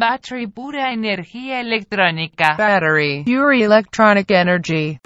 battery pura energía electrónica. Battery. Pure electronic energy.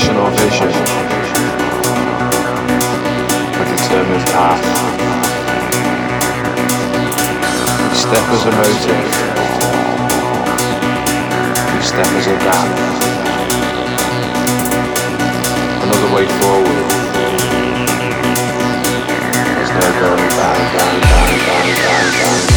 national vision, a determined path. Each step is a motive, each step is a gap, another way forward. There's no going back. down, down, down, down, down.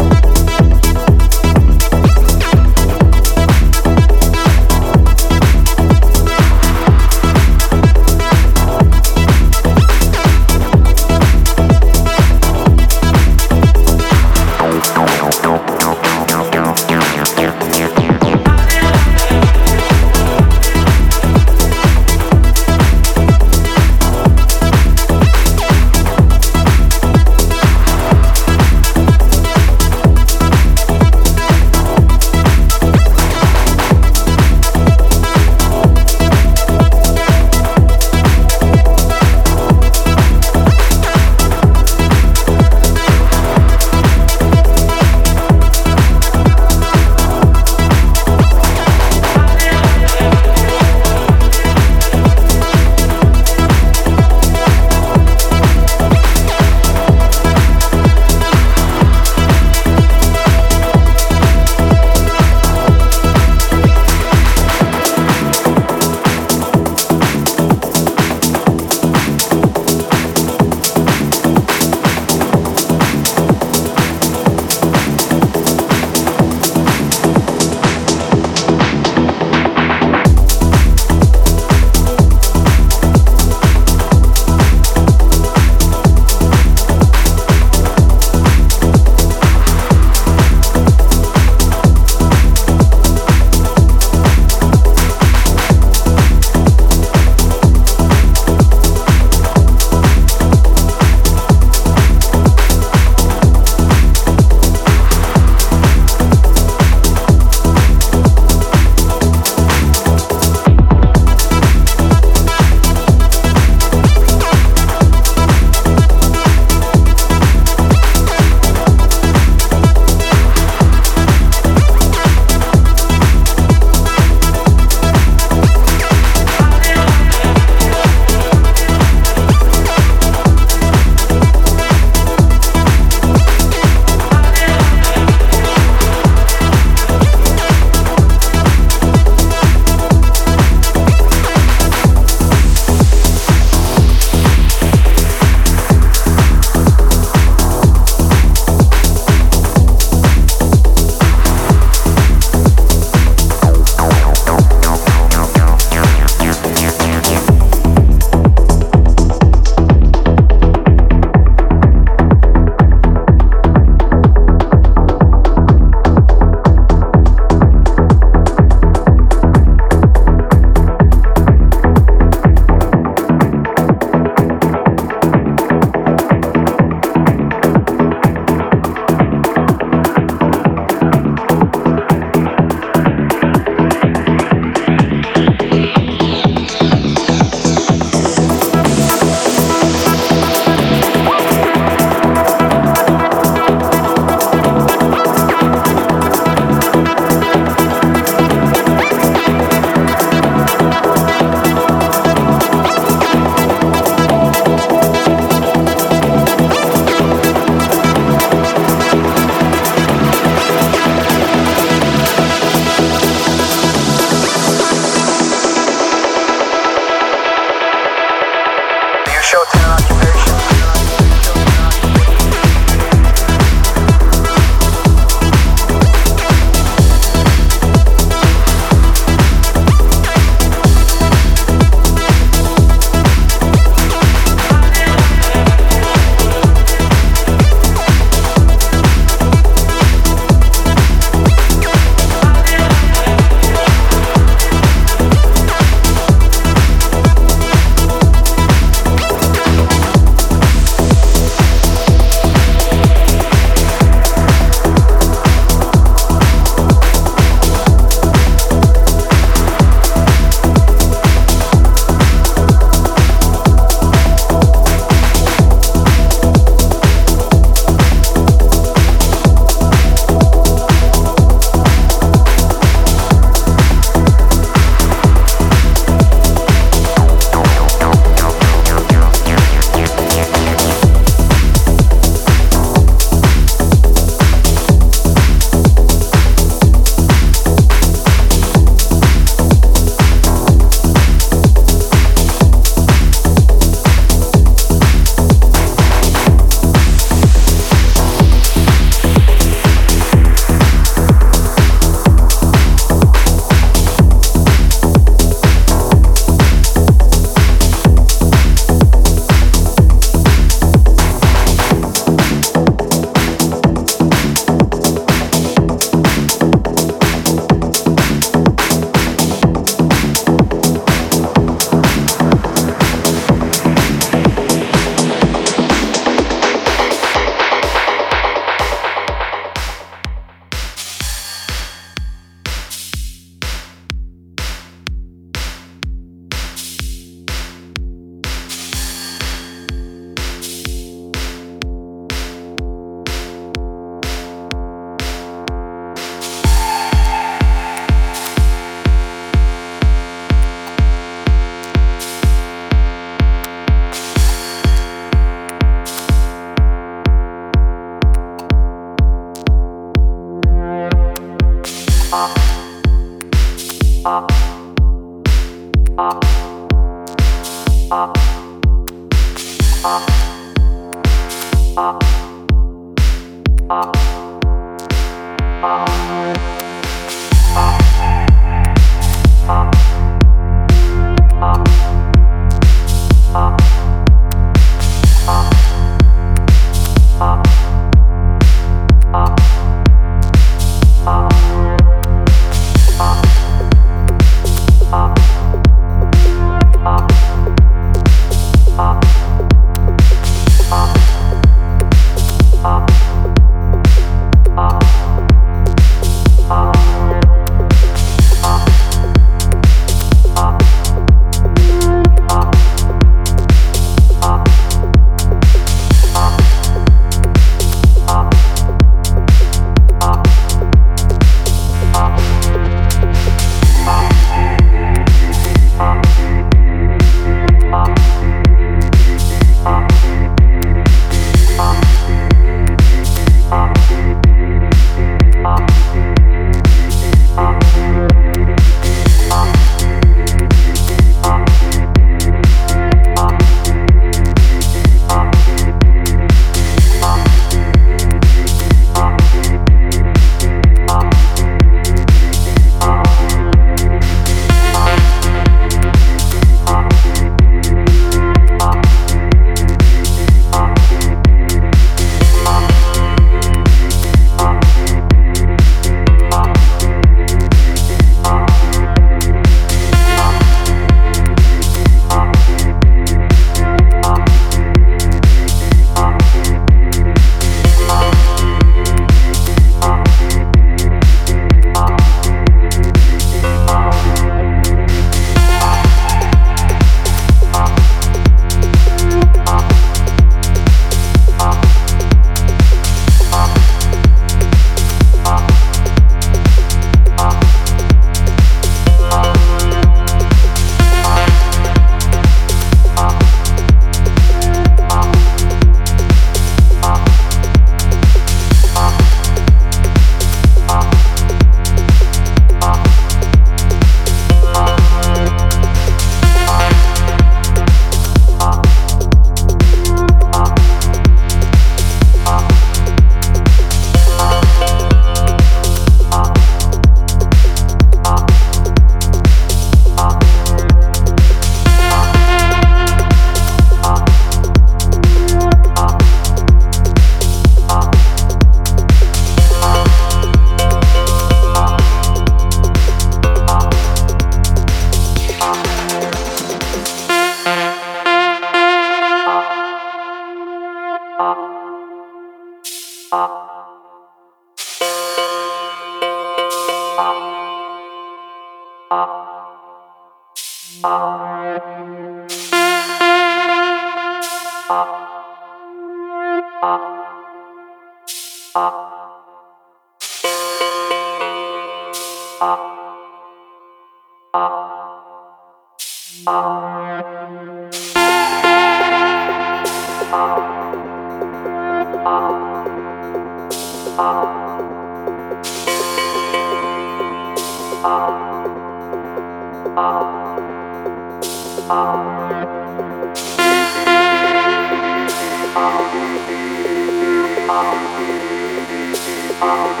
Thank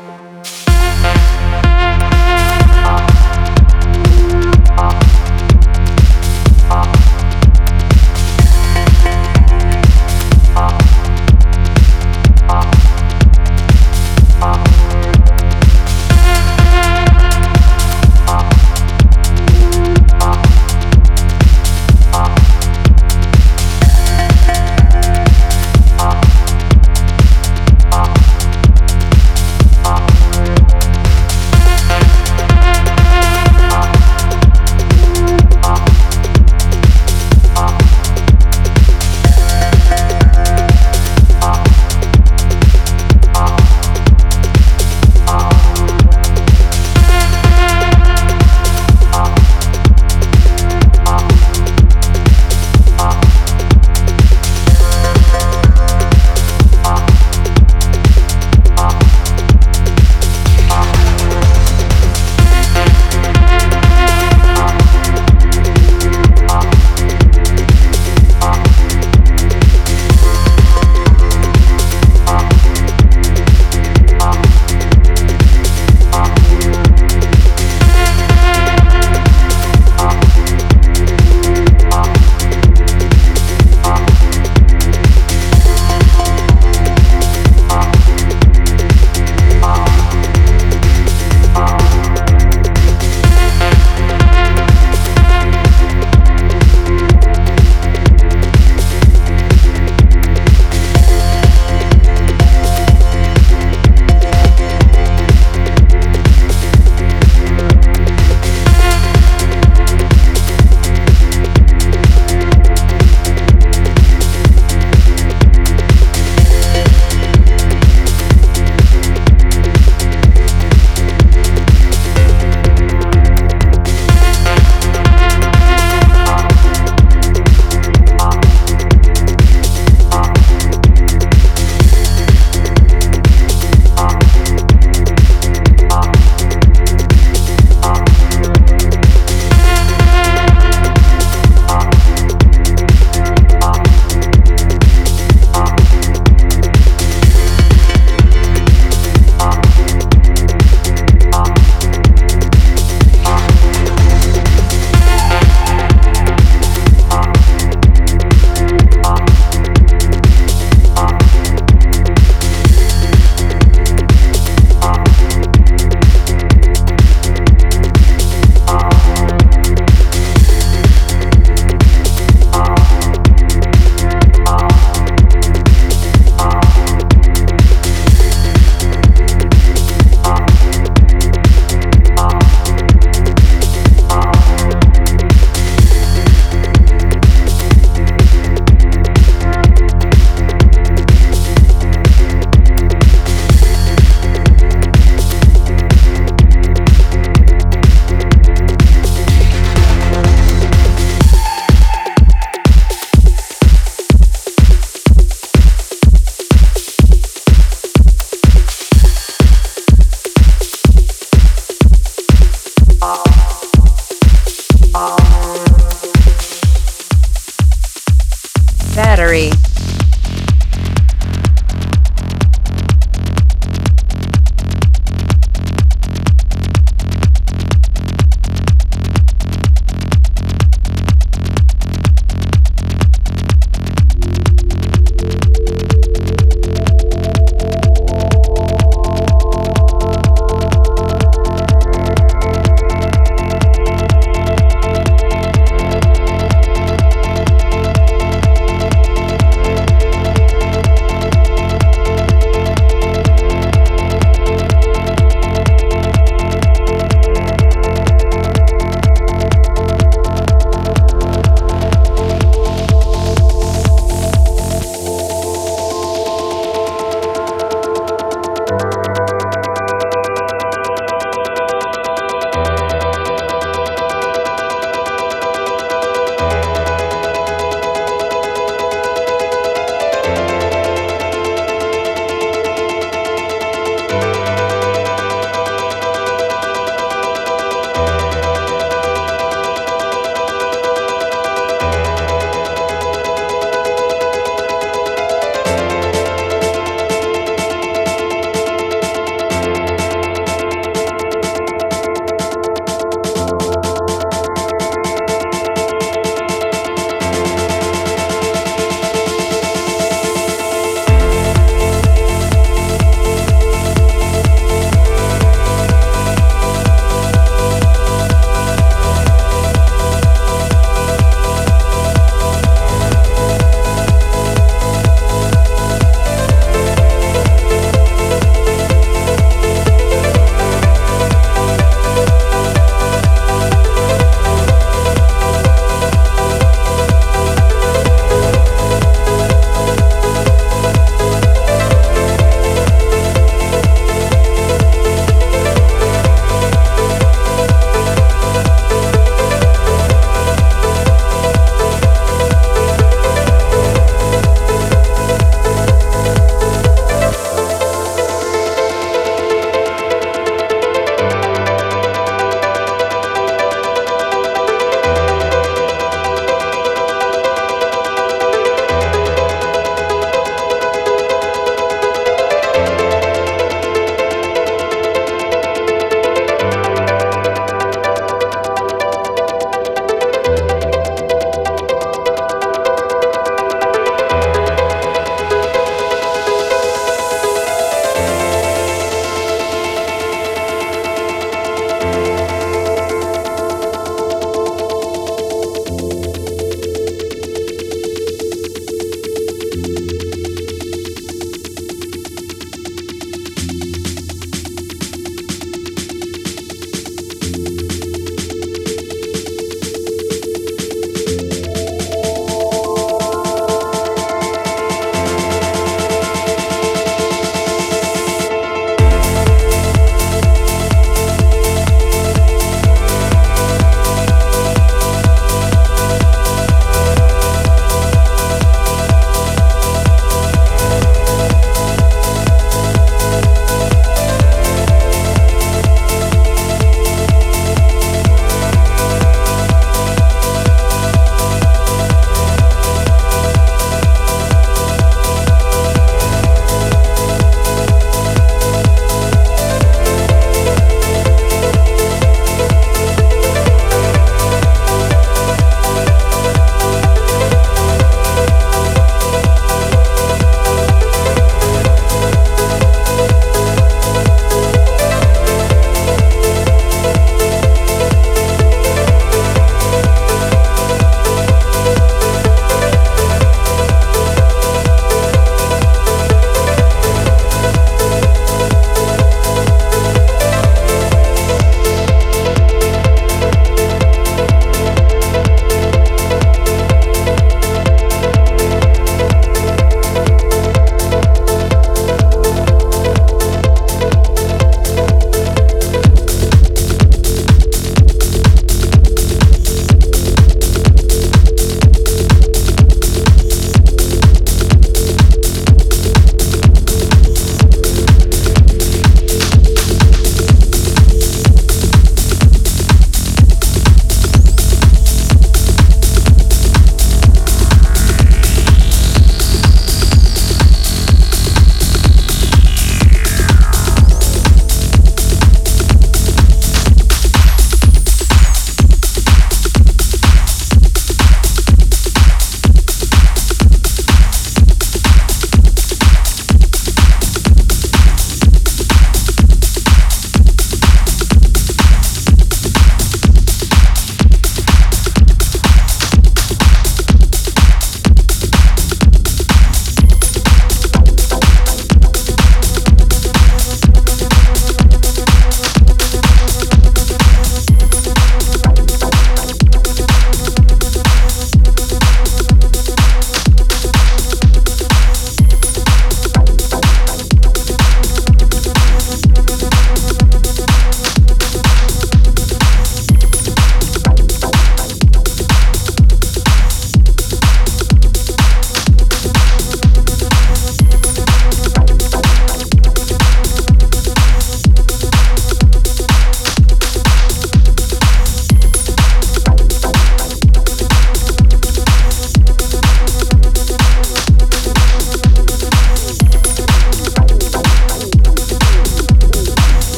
you.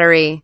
Battery